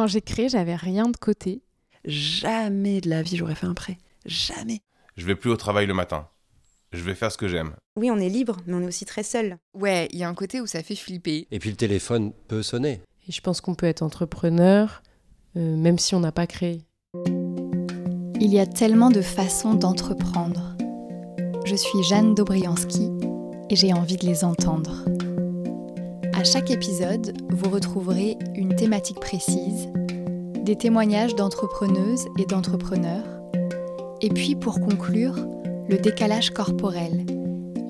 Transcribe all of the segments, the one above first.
Quand j'ai créé, j'avais rien de côté. Jamais de la vie j'aurais fait un prêt. Jamais. Je vais plus au travail le matin. Je vais faire ce que j'aime. Oui, on est libre, mais on est aussi très seul. Ouais, il y a un côté où ça fait flipper. Et puis le téléphone peut sonner. Et je pense qu'on peut être entrepreneur, euh, même si on n'a pas créé. Il y a tellement de façons d'entreprendre. Je suis Jeanne Dobriansky et j'ai envie de les entendre. À chaque épisode, vous retrouverez une thématique précise, des témoignages d'entrepreneuses et d'entrepreneurs, et puis pour conclure, le décalage corporel,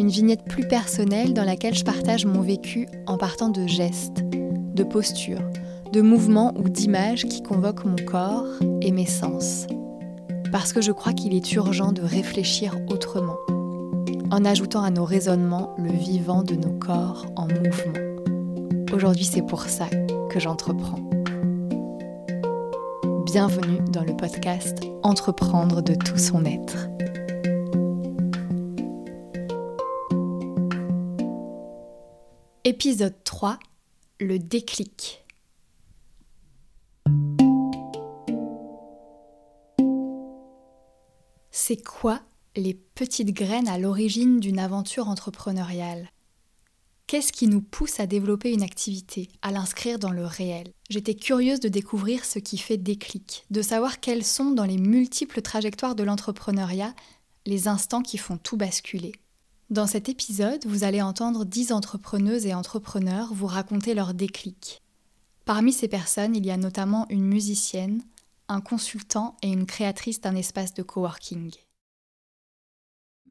une vignette plus personnelle dans laquelle je partage mon vécu en partant de gestes, de postures, de mouvements ou d'images qui convoquent mon corps et mes sens. Parce que je crois qu'il est urgent de réfléchir autrement, en ajoutant à nos raisonnements le vivant de nos corps en mouvement. Aujourd'hui, c'est pour ça que j'entreprends. Bienvenue dans le podcast Entreprendre de tout son être. Épisode 3 Le déclic. C'est quoi les petites graines à l'origine d'une aventure entrepreneuriale? Qu'est-ce qui nous pousse à développer une activité, à l'inscrire dans le réel? J'étais curieuse de découvrir ce qui fait déclic, de savoir quels sont dans les multiples trajectoires de l'entrepreneuriat les instants qui font tout basculer. Dans cet épisode, vous allez entendre 10 entrepreneuses et entrepreneurs vous raconter leur déclic. Parmi ces personnes, il y a notamment une musicienne, un consultant et une créatrice d'un espace de coworking.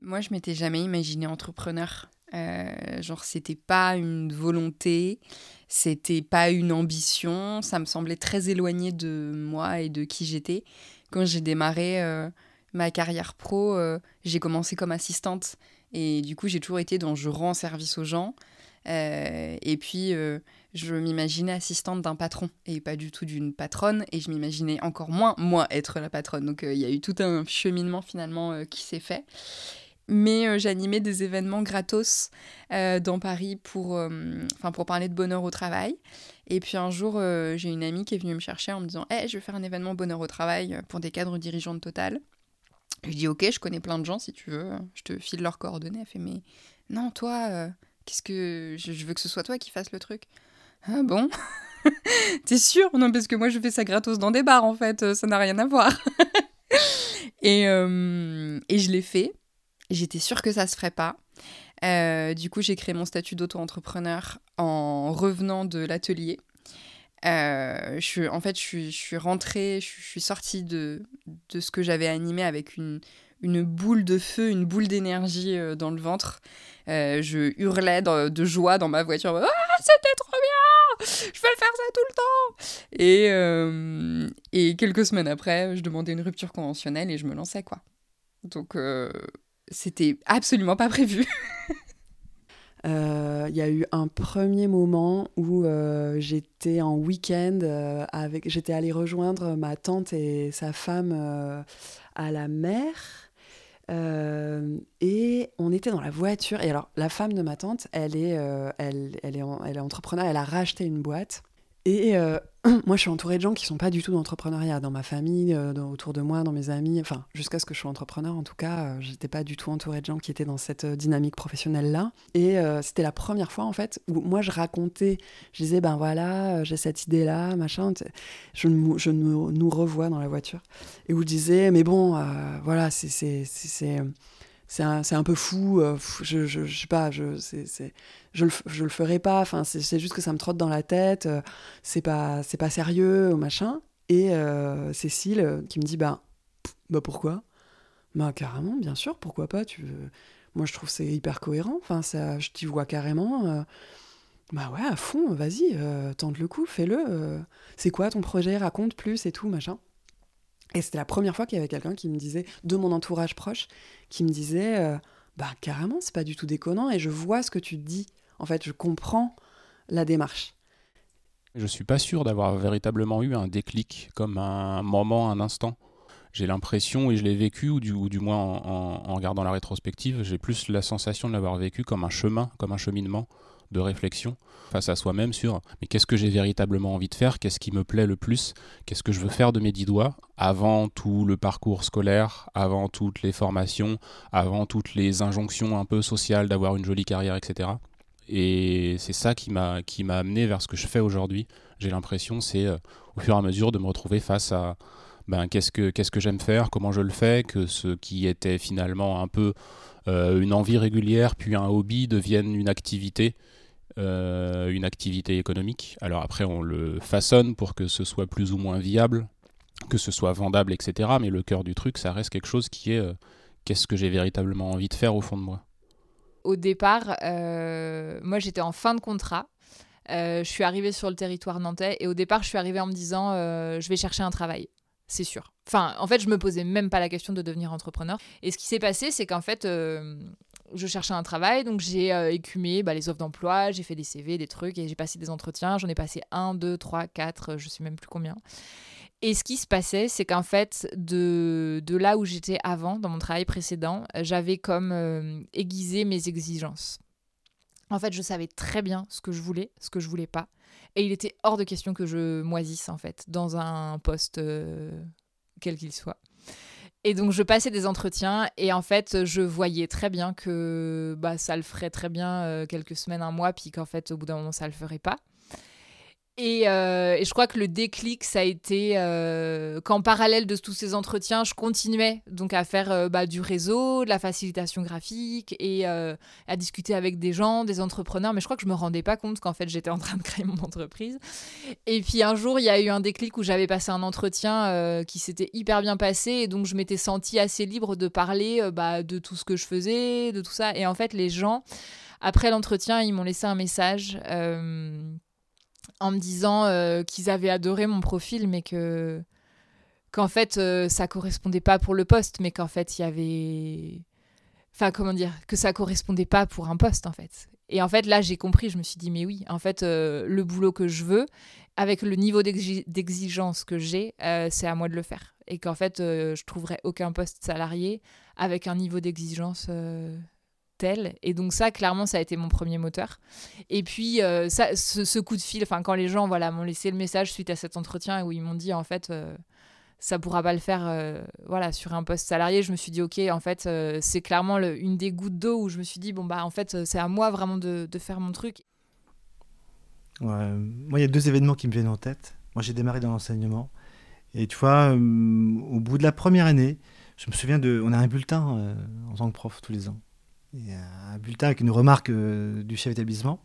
Moi, je m'étais jamais imaginé entrepreneur. Euh, genre, c'était pas une volonté, c'était pas une ambition, ça me semblait très éloigné de moi et de qui j'étais. Quand j'ai démarré euh, ma carrière pro, euh, j'ai commencé comme assistante et du coup, j'ai toujours été dans je rends service aux gens. et puis, je m'imaginais assistante d'un patron et pas du tout d'une patronne. Et je m'imaginais encore moins, moi, être la patronne. Donc, il y a eu tout un cheminement finalement qui s'est fait mais euh, j'animais des événements gratos euh, dans Paris pour, euh, pour parler de bonheur au travail. Et puis un jour, j'ai une amie qui est venue me chercher en me disant hey, Je vais faire un événement bonheur au travail pour des cadres dirigeants de Total. Je dis Ok, je connais plein de gens si tu veux, je te file leurs coordonnées. Elle fait Mais non, toi, qu'est-ce que. Je, veux que ce soit toi qui fasses le truc. Ah bon? T'es sûr? Non, parce que moi je fais ça gratos dans des bars en fait, ça n'a rien à voir. et, et je l'ai fait. J'étais sûre que ça se ferait pas. Euh, du coup, j'ai créé mon statut d'auto-entrepreneur en revenant de l'atelier. Euh, je en fait, je suis, rentrée, je, suis sortie de, de ce que j'avais animé avec une, une boule de feu, une boule d'énergie euh, dans le ventre. je hurlais de joie dans ma voiture. Ah, c'était trop bien Je vais faire ça tout le temps et, et quelques semaines après, je demandais une rupture conventionnelle et je me lançais, quoi. Donc, c'était absolument pas prévu. Il euh, y a eu un premier moment où euh, j'étais en week-end euh, avec, j'étais allée rejoindre ma tante et sa femme à la mer. et on était dans la voiture. Et alors, la femme de ma tante, elle est, elle, elle, est, elle est entrepreneur. Elle a racheté une boîte. Et moi, je suis entourée de gens qui sont pas du tout d'entrepreneuriat. Dans ma famille, euh, autour de moi, dans mes amis, enfin, jusqu'à ce que je sois entrepreneur, en tout cas, euh, j'étais pas du tout entourée de gens qui étaient dans cette dynamique professionnelle-là. Et c'était la première fois, en fait, où moi, je racontais, je disais, ben voilà, j'ai cette idée-là, machin. Je, je nous, revois dans la voiture. Et où je disais, mais bon, voilà, c'est c'est un, un, peu fou, euh, je, je, sais pas, je, c'est, je, le, je le ferai pas, enfin, c'est, juste que ça me trotte dans la tête, euh, c'est pas, pas sérieux, machin. Et euh, Cécile qui me dit, bah, bah pourquoi? Bah carrément, bien sûr, pourquoi pas tu. Moi je trouve c'est hyper cohérent, enfin, ça, je t'y vois carrément. bah ouais, à fond, vas-y, tente le coup, fais-le. c'est quoi ton projet? Raconte plus et tout, machin. Et c'était la première fois qu'il y avait quelqu'un qui me disait, de mon entourage proche, qui me disait, euh, bah carrément, c'est pas du tout déconnant et je vois ce que tu dis. En fait, je comprends la démarche. Je suis pas sûr d'avoir véritablement eu un déclic, comme un moment, un instant. J'ai l'impression, et je l'ai vécu, ou du, moins en, en, regardant la rétrospective, j'ai plus la sensation de l'avoir vécu comme un chemin, comme un cheminement, de réflexion face à soi-même sur mais qu'est-ce que j'ai véritablement envie de faire, qu'est-ce qui me plaît le plus, qu'est-ce que je veux faire de mes dix doigts? Avant tout le parcours scolaire, avant toutes les formations, avant toutes les injonctions un peu sociales d'avoir une jolie carrière, etc. Et c'est ça qui m'a qui m'a amené vers ce que je fais aujourd'hui. J'ai l'impression, c'est euh, au fur et à mesure de me retrouver face à ben, qu'est-ce que j'aime faire, comment je le fais, que ce qui était finalement un peu euh, une envie régulière, puis un hobby devienne une activité euh, une activité économique. Alors après, on le façonne pour que ce soit plus ou moins viable, que ce soit vendable, etc. Mais le cœur du truc, ça reste quelque chose qui est euh, qu'est-ce que j'ai véritablement envie de faire au fond de moi. Au départ, euh, moi j'étais en fin de contrat. je suis arrivée sur le territoire nantais et au départ, je suis arrivée en me disant je vais chercher un travail c'est sûr. Enfin, en fait, je me posais même pas la question de devenir entrepreneur. Et ce qui s'est passé, c'est qu'en fait, je cherchais un travail, donc j'ai euh, écumé bah, les offres d'emploi, j'ai fait des CV, des trucs, et j'ai passé des entretiens. J'en ai passé un, deux, trois, quatre, je sais même plus combien. Et ce qui se passait, c'est qu'en fait, de, de, là où j'étais avant, dans mon travail précédent, j'avais comme euh, aiguisé mes exigences. En fait, je savais très bien ce que je voulais, ce que je voulais pas. Et il était hors de question que je moisisse, en fait, dans un poste euh, quel qu'il soit. Et donc je passais des entretiens et en fait je voyais très bien que bah, ça le ferait très bien euh, quelques semaines, un mois, puis qu'en fait au bout d'un moment ça le ferait pas. Euh, et, je crois que le déclic, ça a été euh, qu'en parallèle de tous ces entretiens, je continuais donc à faire euh, bah, du réseau, de la facilitation graphique et à discuter avec des gens, des entrepreneurs. Mais je crois que je me rendais pas compte qu'en fait j'étais en train de créer mon entreprise. Et puis un jour, il y a eu un déclic où j'avais passé un entretien qui s'était hyper bien passé et donc je m'étais sentie assez libre de parler bah, de tout ce que je faisais, de tout ça. Et en fait, les gens, après l'entretien, ils m'ont laissé un message en me disant euh, qu'ils avaient adoré mon profil, mais que qu'en fait euh, ça correspondait pas pour le poste, mais qu'en fait il y avait, enfin comment dire, que ça correspondait pas pour un poste en fait. Et en fait là j'ai compris, je me suis dit mais oui, en fait euh, le boulot que je veux, avec le niveau d'exigence que j'ai, c'est à moi de le faire. Et qu'en fait je trouverais aucun poste salarié avec un niveau d'exigence et donc ça, clairement, ça a été mon premier moteur. Et puis, euh, ça, ce, coup de fil, enfin, quand les gens voilà, m'ont laissé le message suite à cet entretien où ils m'ont dit, en fait, euh, ça pourra pas le faire euh, voilà, sur un poste salarié, je me suis dit, ok, en fait, c'est clairement une des gouttes d'eau où je me suis dit, bon, bah, en fait, c'est à moi vraiment de, faire mon truc. Moi, il y a deux événements qui me viennent en tête. Moi, j'ai démarré dans l'enseignement. Et tu vois, au bout de la première année, je me souviens de. On a un bulletin en tant que prof tous les ans un bulletin avec une remarque euh, du chef d'établissement.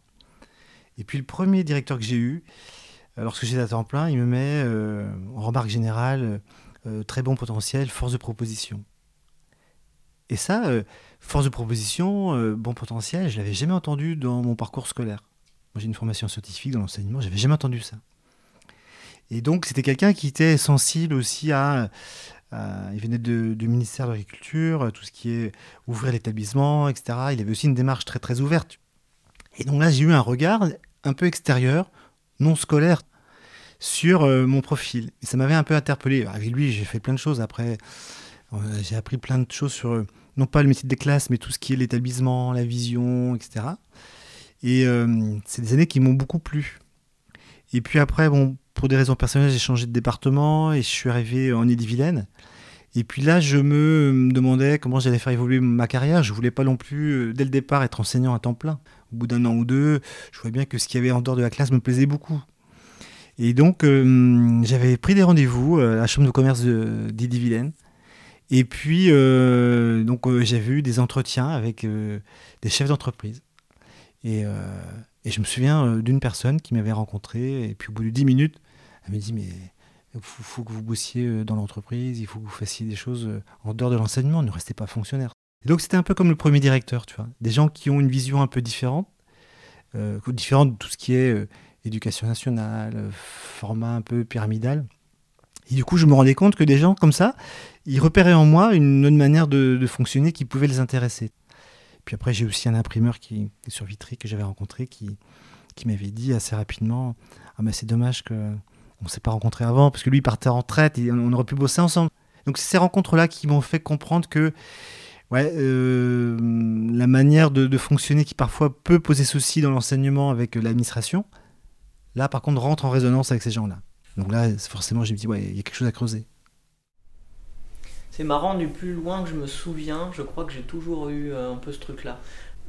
Et puis le premier directeur que j'ai eu, euh, lorsque j'étais à temps plein, il me met euh, en remarque générale très bon potentiel, force de proposition. Et ça, force de proposition, bon potentiel, je l'avais jamais entendu dans mon parcours scolaire. Moi, j'ai une formation scientifique dans l'enseignement, j'avais jamais entendu ça. Et donc, c'était quelqu'un qui était sensible aussi à euh, il venait du ministère de l'Agriculture, euh, tout ce qui est ouvrir l'établissement, etc. Il avait aussi une démarche très très ouverte. Et donc là, j'ai eu un regard un peu extérieur, non scolaire, sur euh, mon profil. Et ça m'avait un peu interpellé. Avec lui, j'ai fait plein de choses après. j'ai appris plein de choses sur, non pas le métier des classes, mais tout ce qui est l'établissement, la vision, etc. Et c'est des années qui m'ont beaucoup plu. Et puis après, bon, pour des raisons personnelles, j'ai changé de département et je suis arrivé en Ille-et-Vilaine. Et puis là, je me demandais comment j'allais faire évoluer ma carrière. Je voulais pas non plus, euh, dès le départ, être enseignant à temps plein. Au bout d'un an ou deux, je voyais bien que ce qu'il y avait en dehors de la classe me plaisait beaucoup. Et donc, euh, j'avais pris des rendez-vous à la chambre de commerce d'Ille-et-Vilaine. Et puis, euh, donc, j'avais eu des entretiens avec des chefs d'entreprise. Et, et, je me souviens d'une personne qui m'avait rencontré. Et puis, au bout de dix minutes, elle me dit, mais il faut, que vous bossiez euh, dans l'entreprise, il faut que vous fassiez des choses euh, en dehors de l'enseignement, ne restez pas fonctionnaire. Donc c'était un peu comme le premier directeur, tu vois. Des gens qui ont une vision un peu différente, euh, différente de tout ce qui est éducation nationale, format un peu pyramidal. Et du coup, je me rendais compte que des gens comme ça, ils repéraient en moi une autre manière de, fonctionner qui pouvait les intéresser. Puis après, j'ai aussi un imprimeur qui, sur Vitry que j'avais rencontré qui, qui m'avait dit assez rapidement Ah, mais c'est dommage que on s'est pas rencontrés avant parce que lui partait en retraite et on aurait pu bosser ensemble. Donc c'est ces rencontres-là qui m'ont fait comprendre que Ouais, euh, la manière de, de, fonctionner qui parfois peut poser souci dans l'enseignement avec l'administration, là par contre rentre en résonance avec ces gens-là. Donc là, forcément, j'ai dit, ouais, il y a quelque chose à creuser. C'est marrant, du plus loin que je me souviens, je crois que j'ai toujours eu euh, un peu ce truc-là.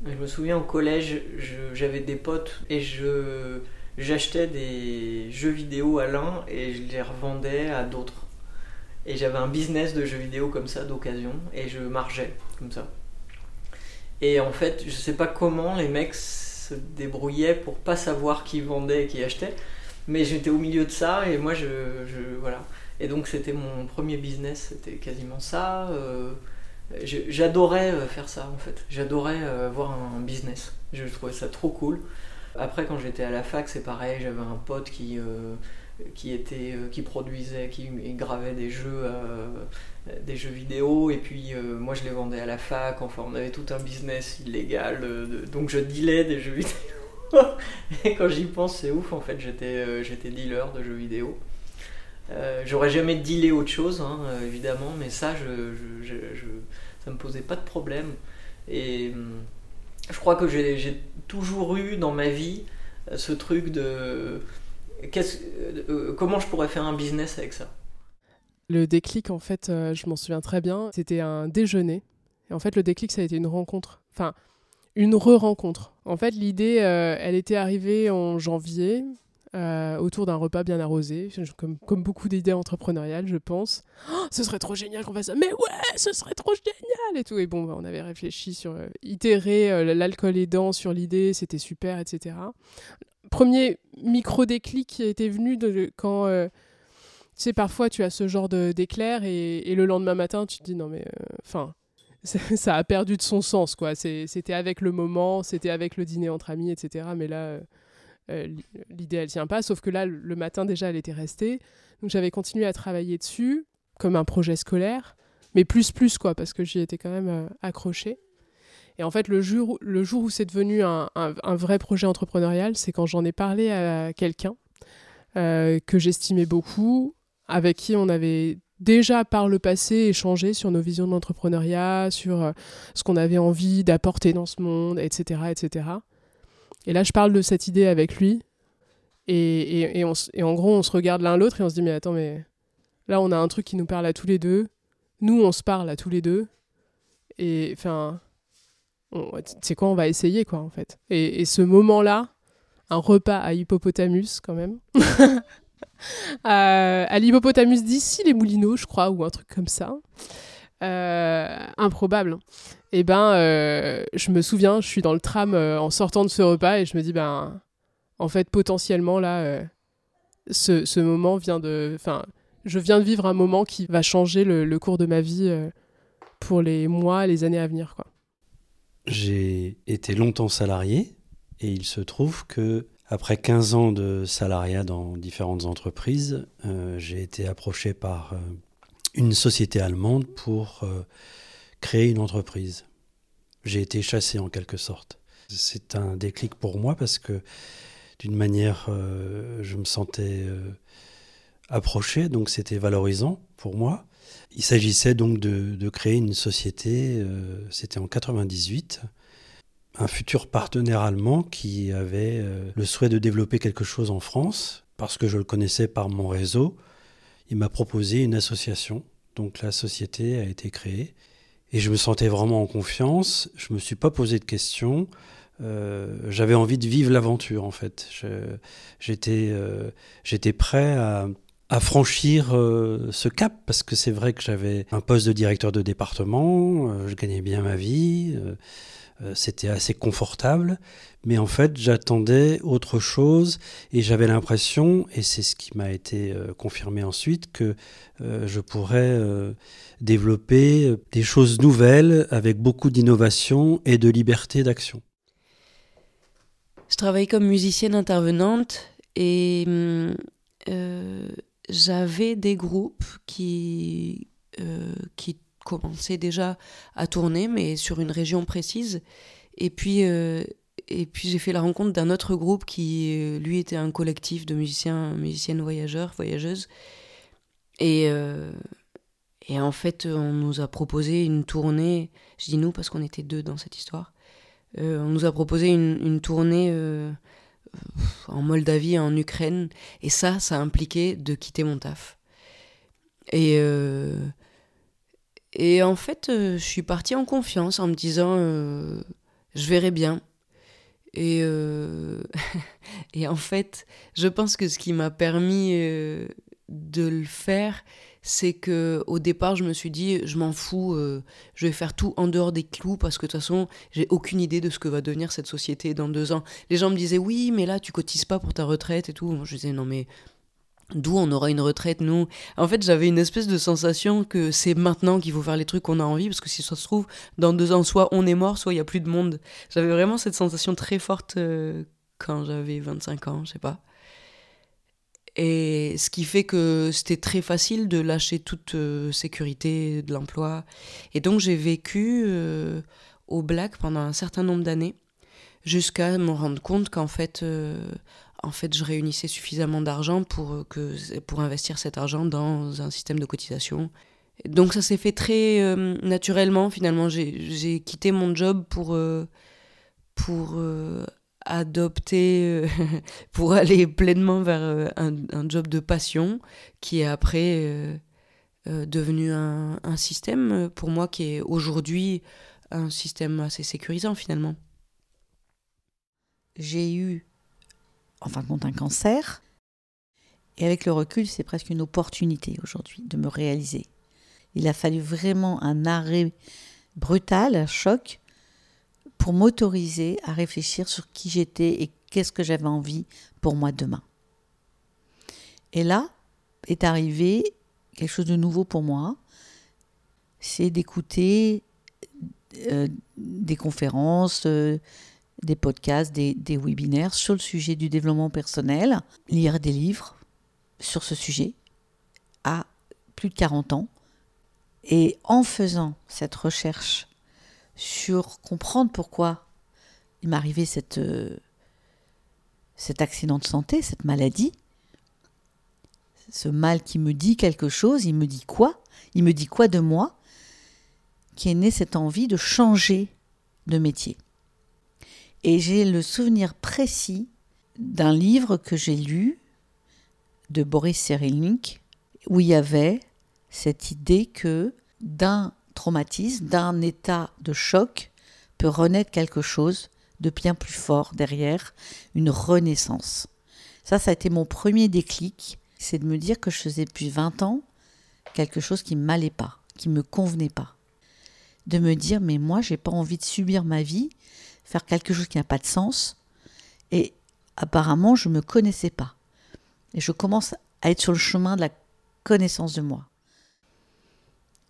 Je me souviens au collège, j'avais des potes et je j'achetais des jeux vidéo à l'un et je les revendais à d'autres. Et j'avais un business de jeux vidéo comme ça d'occasion et je margeais comme ça. Et en fait, je sais pas comment les mecs se débrouillaient pour pas savoir qui vendait et qui achetait, mais j'étais au milieu de ça et moi je, voilà. Et donc c'était mon premier business, c'était quasiment ça. Euh, j'adorais euh, faire ça en fait. J'adorais euh, avoir un business. Je trouvais ça trop cool. Après quand j'étais à la fac, c'est pareil, j'avais un pote qui qui était qui produisait, qui gravait des jeux des jeux vidéo et puis moi je les vendais à la fac. Enfin on avait tout un business illégal. donc je dealais des jeux vidéo. et quand j'y pense, c'est ouf en fait. J'étais dealer de jeux vidéo. Euh, j'aurais jamais dealé autre chose, hein, euh, évidemment, mais ça, je, je, je, ça me posait pas de problème. Et hum, je crois que j'ai toujours eu dans ma vie euh, ce truc de comment je pourrais faire un business avec ça? Le déclic, en fait, je m'en souviens très bien, c'était un déjeuner. Et en fait, le déclic, ça a été une rencontre. Enfin, une re-rencontre. En fait, l'idée, elle était arrivée en janvier. Euh, autour d'un repas bien arrosé, comme, beaucoup d'idées entrepreneuriales, je pense. Oh, ce serait trop génial qu'on fasse ça, mais ouais, ce serait trop génial et tout. Et bon, bah, on avait réfléchi sur euh, itérer euh, l'alcool aidant sur l'idée, c'était super, etc. Premier micro déclic qui était venu quand, tu sais, parfois tu as ce genre d'éclair et, et, le lendemain matin, tu te dis non mais, enfin. ça a perdu de son sens, quoi. C'était avec le moment, c'était avec le dîner entre amis, etc. Mais là, euh, l'idée elle tient pas, sauf que là le matin déjà elle était restée, donc j'avais continué à travailler dessus comme un projet scolaire, mais plus plus quoi, parce que j'y étais quand même euh, accrochée. Et en fait le jour, le jour où c'est devenu un, un, vrai projet entrepreneurial, c'est quand j'en ai parlé à quelqu'un euh, que j'estimais beaucoup, avec qui on avait déjà par le passé échangé sur nos visions de l'entrepreneuriat, sur ce qu'on avait envie d'apporter dans ce monde, etc., etc. Et là, je parle de cette idée avec lui. Et, et, et, on, et en gros, on se regarde l'un l'autre et on se dit, mais attends, mais là, on a un truc qui nous parle à tous les deux. Nous, on se parle à tous les deux. Et enfin, c'est quoi, on va essayer, quoi, en fait. Et, et ce moment-là, un repas à Hippopotamus, quand même. à, à l'Hippopotamus d'ici les Moulineaux, je crois, ou un truc comme ça. Euh, improbable. Et ben, euh, je me souviens, je suis dans le tram euh, en sortant de ce repas et je me dis, ben, en fait, potentiellement, là, ce, ce, moment vient de. Enfin, je viens de vivre un moment qui va changer le, le cours de ma vie pour les mois, les années à venir, quoi. J'ai été longtemps salarié et il se trouve que après 15 ans de salariat dans différentes entreprises, j'ai été approché par une société allemande pour euh, créer une entreprise. J'ai été chassé en quelque sorte. C'est un déclic pour moi parce que d'une manière, euh, je me sentais euh, approché, donc c'était valorisant pour moi. Il s'agissait donc de, créer une société, c'était en 98, un futur partenaire allemand qui avait le souhait de développer quelque chose en France, parce que je le connaissais par mon réseau, il m'a proposé une association. Donc la société a été créée. Et je me sentais vraiment en confiance. Je ne me suis pas posé de questions. Euh, j'avais envie de vivre l'aventure en fait. J'étais euh, j'étais prêt à, franchir euh, ce cap parce que c'est vrai que j'avais un poste de directeur de département, je gagnais bien ma vie, c'était assez confortable, mais en fait, j'attendais autre chose et j'avais l'impression, et c'est ce qui m'a été euh, confirmé ensuite, que euh, je pourrais euh, développer des choses nouvelles avec beaucoup d'innovation et de liberté d'action. Je travaille comme musicienne intervenante et j'avais des groupes qui, qui commençaient déjà à tourner, mais sur une région précise. Et puis et puis j'ai fait la rencontre d'un autre groupe qui, euh, lui, était un collectif de musiciens, musiciennes voyageurs, voyageuses. Et, euh, Et en fait, on nous a proposé une tournée. Je dis nous parce qu'on était deux dans cette histoire. Euh, on nous a proposé une, une tournée euh, en Moldavie, en Ukraine. Et ça, ça impliquait de quitter mon taf. Et, euh, et en fait, je suis partie en confiance en me disant je verrai bien. Et, et en fait, je pense que ce qui m'a permis de le faire, c'est que au départ, je me suis dit, je m'en fous, euh, je vais faire tout en dehors des clous parce que de toute façon, j'ai aucune idée de ce que va devenir cette société dans deux ans. Les gens me disaient, oui, mais là, tu cotises pas pour ta retraite et tout. Je disais, non, mais d'où on aura une retraite, nous En fait, j'avais une espèce de sensation que c'est maintenant qu'il faut faire les trucs qu'on a envie parce que si ça se trouve, dans deux ans, soit on est mort, soit il y a plus de monde. J'avais vraiment cette sensation très forte euh, quand j'avais 25 ans, je sais pas. Et ce qui fait que c'était très facile de lâcher toute euh, sécurité de l'emploi. Et donc j'ai vécu euh, au Black pendant un certain nombre d'années, jusqu'à me rendre compte qu'en fait, en fait, je réunissais suffisamment d'argent pour, que, pour investir cet argent dans un système de cotisation. Donc ça s'est fait très naturellement finalement. J'ai quitté mon job pour, pour adopté euh, pour aller pleinement vers euh, un, job de passion qui est après euh, devenu un, système pour moi qui est aujourd'hui un système assez sécurisant finalement. J'ai eu en fin compte un cancer et avec le recul c'est presque une opportunité aujourd'hui de me réaliser. Il a fallu vraiment un arrêt brutal, un choc pour m'autoriser à réfléchir sur qui j'étais et qu'est-ce que j'avais envie pour moi demain. Et là est arrivé quelque chose de nouveau pour moi, c'est d'écouter euh, des conférences, euh, des podcasts, des, webinaires sur le sujet du développement personnel, lire des livres sur ce sujet à plus de 40 ans. Et en faisant cette recherche sur comprendre pourquoi il m'arrivait cette, euh, cet accident de santé, cette maladie. Ce mal qui me dit quelque chose, il me dit quoi? Il me dit quoi de moi Qui est né cette envie de changer de métier? Et j'ai le souvenir précis d'un livre que j'ai lu de Boris Cyrulnik où il y avait cette idée que d'un traumatisme, d'un état de choc, peut renaître quelque chose de bien plus fort derrière, une renaissance. Ça, ça a été mon premier déclic, c'est de me dire que je faisais depuis 20 ans quelque chose qui m'allait pas, qui ne me convenait pas. De me dire, mais moi, j'ai pas envie de subir ma vie, faire quelque chose qui n'a pas de sens. Et apparemment, je ne me connaissais pas. Et je commence à être sur le chemin de la connaissance de moi.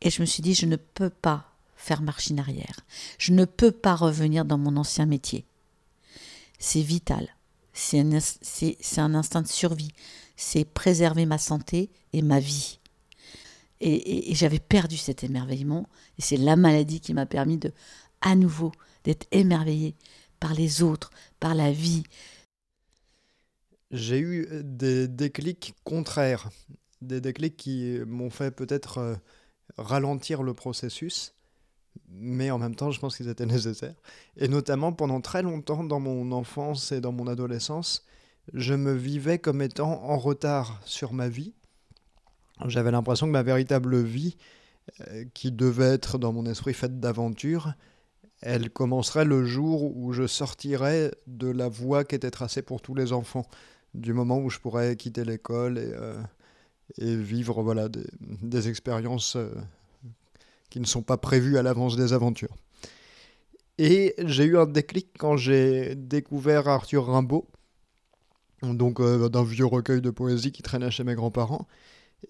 Et je me suis dit, je ne peux pas faire marche arrière. Je ne peux pas revenir dans mon ancien métier. C'est vital. C'est un, un, instinct de survie. C'est préserver ma santé et ma vie. Et, j'avais perdu cet émerveillement. Et c'est la maladie qui m'a permis de, à nouveau, d'être émerveillé par les autres, par la vie. J'ai eu des déclics contraires. Des déclics qui m'ont fait peut-être euh, ralentir le processus, mais en même temps, je pense qu'ils étaient nécessaires. Et notamment, pendant très longtemps, dans mon enfance et dans mon adolescence, je me vivais comme étant en retard sur ma vie. J'avais l'impression que ma véritable vie, euh, qui devait être dans mon esprit faite d'aventure, elle commencerait le jour où je sortirais de la voie qui était tracée pour tous les enfants, du moment où je pourrais quitter l'école et, euh, vivre voilà, des, des expériences euh, qui ne sont pas prévues à l'avance des aventures. Et j'ai eu un déclic quand j'ai découvert Arthur Rimbaud, donc euh, d'un vieux recueil de poésie qui traînait chez mes grands-parents,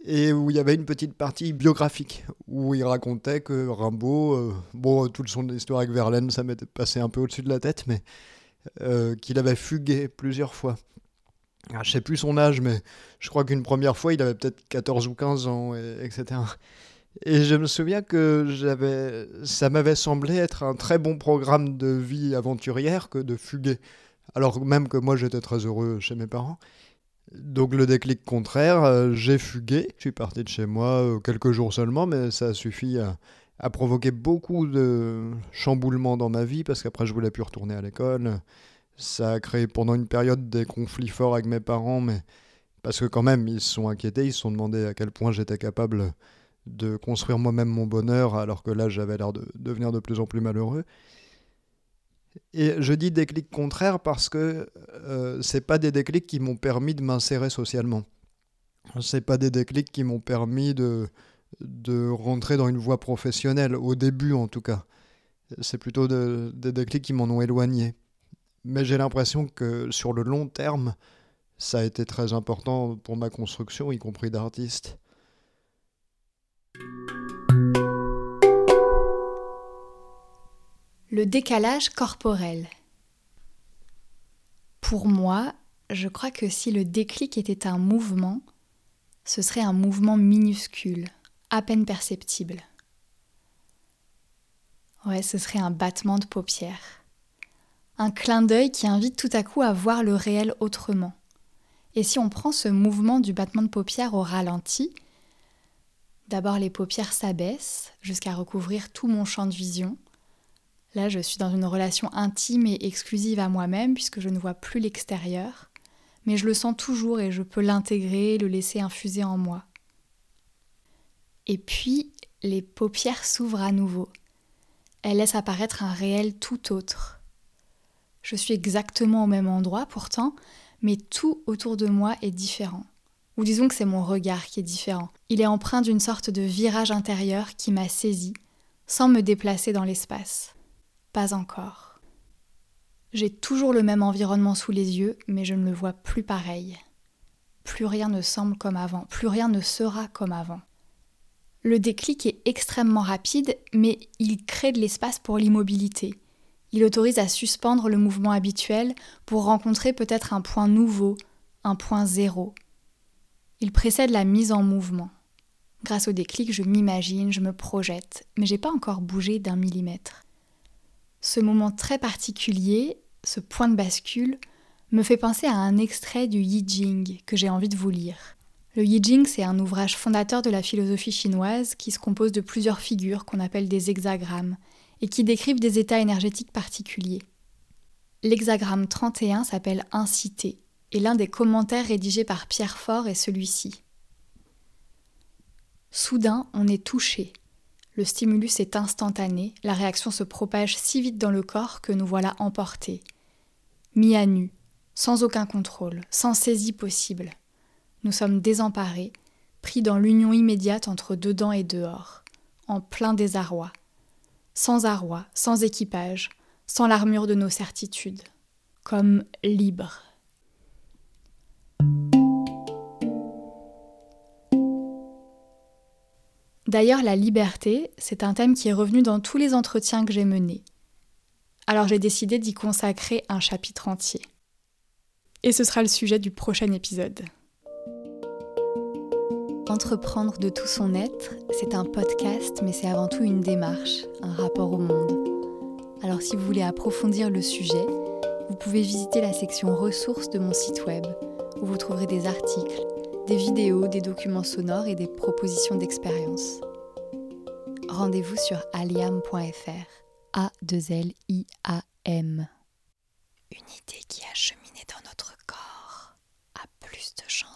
et où il y avait une petite partie biographique, où il racontait que Rimbaud, euh, bon, toute son histoire avec Verlaine, ça m'était passé un peu au-dessus de la tête, mais qu'il avait fugué plusieurs fois ah, je sais plus son âge, mais je crois qu'une première fois, il avait peut-être 14 ou 15 ans, et, etc. Et je me souviens que j'avais, ça m'avait semblé être un très bon programme de vie aventurière que de fuguer. Alors même que moi, j'étais très heureux chez mes parents. Donc le déclic contraire, euh, j'ai fugué. Je suis parti de chez moi euh, quelques jours seulement, mais ça a suffi à, provoquer beaucoup de chamboulements dans ma vie parce qu'après je voulais plus retourner à l'école. Ça a créé pendant une période des conflits forts avec mes parents, mais parce que quand même ils se sont inquiétés, ils se sont demandé à quel point j'étais capable de construire moi-même mon bonheur alors que là j'avais l'air de devenir de plus en plus malheureux. Et je dis déclic contraire parce que euh, c'est pas des déclics qui m'ont permis de m'insérer socialement. C'est pas des déclics qui m'ont permis de, de rentrer dans une voie professionnelle, au début en tout cas. C'est plutôt de- des déclics qui m'en ont éloigné. Mais j'ai l'impression que sur le long terme, ça a été très important pour ma construction, y compris d'artiste. Le décalage corporel. Pour moi, je crois que si le déclic était un mouvement, ce serait un mouvement minuscule, à peine perceptible. Ouais, ce serait un battement de paupières. Un clin d'œil qui invite tout à coup à voir le réel autrement. Et si on prend ce mouvement du battement de paupières au ralenti, d'abord les paupières s'abaissent jusqu'à recouvrir tout mon champ de vision. Là, je suis dans une relation intime et exclusive à moi-même puisque je ne vois plus l'extérieur, mais je le sens toujours et je peux l'intégrer, le laisser infuser en moi. Et puis, les paupières s'ouvrent à nouveau. Elles laissent apparaître un réel tout autre. Je suis exactement au même endroit pourtant, mais tout autour de moi est différent. Ou disons que c'est mon regard qui est différent. Il est empreint d'une sorte de virage intérieur qui m'a saisi, sans me déplacer dans l'espace. Pas encore. J'ai toujours le même environnement sous les yeux, mais je ne le vois plus pareil. Plus rien ne semble comme avant, plus rien ne sera comme avant. Le déclic est extrêmement rapide, mais il crée de l'espace pour l'immobilité. Il autorise à suspendre le mouvement habituel pour rencontrer peut-être un point nouveau, un point zéro. Il précède la mise en mouvement. Grâce au déclic, je m'imagine, je me projette, mais j'ai pas encore bougé d'un millimètre. Ce moment très particulier, ce point de bascule, me fait penser à un extrait du Yi Jing que j'ai envie de vous lire. Le Yi Jing, c'est un ouvrage fondateur de la philosophie chinoise qui se compose de plusieurs figures qu'on appelle des hexagrammes et qui décrivent des états énergétiques particuliers. L'hexagramme 31 s'appelle Incité et l'un des commentaires rédigés par Pierre Fort est celui-ci. Soudain, on est touché. Le stimulus est instantané, la réaction se propage si vite dans le corps que nous voilà emportés. Mis à nu, sans aucun contrôle, sans saisie possible. Nous sommes désemparés, pris dans l'union immédiate entre dedans et dehors, en plein désarroi. Sans arroi, sans équipage, sans l'armure de nos certitudes. Comme libres. D'ailleurs, la liberté, c'est un thème qui est revenu dans tous les entretiens que j'ai menés. Alors j'ai décidé d'y consacrer un chapitre entier. Et ce sera le sujet du prochain épisode. Entreprendre de tout son être, c'est un podcast, mais c'est avant tout une démarche, un rapport au monde. Alors si vous voulez approfondir le sujet, vous pouvez visiter la section ressources de mon site web, où vous trouverez des articles, des vidéos, des documents sonores et des propositions d'expériences. Rendez-vous sur aliam.fr. A2L-I-A-M. Une idée qui a cheminé dans notre corps a plus de chances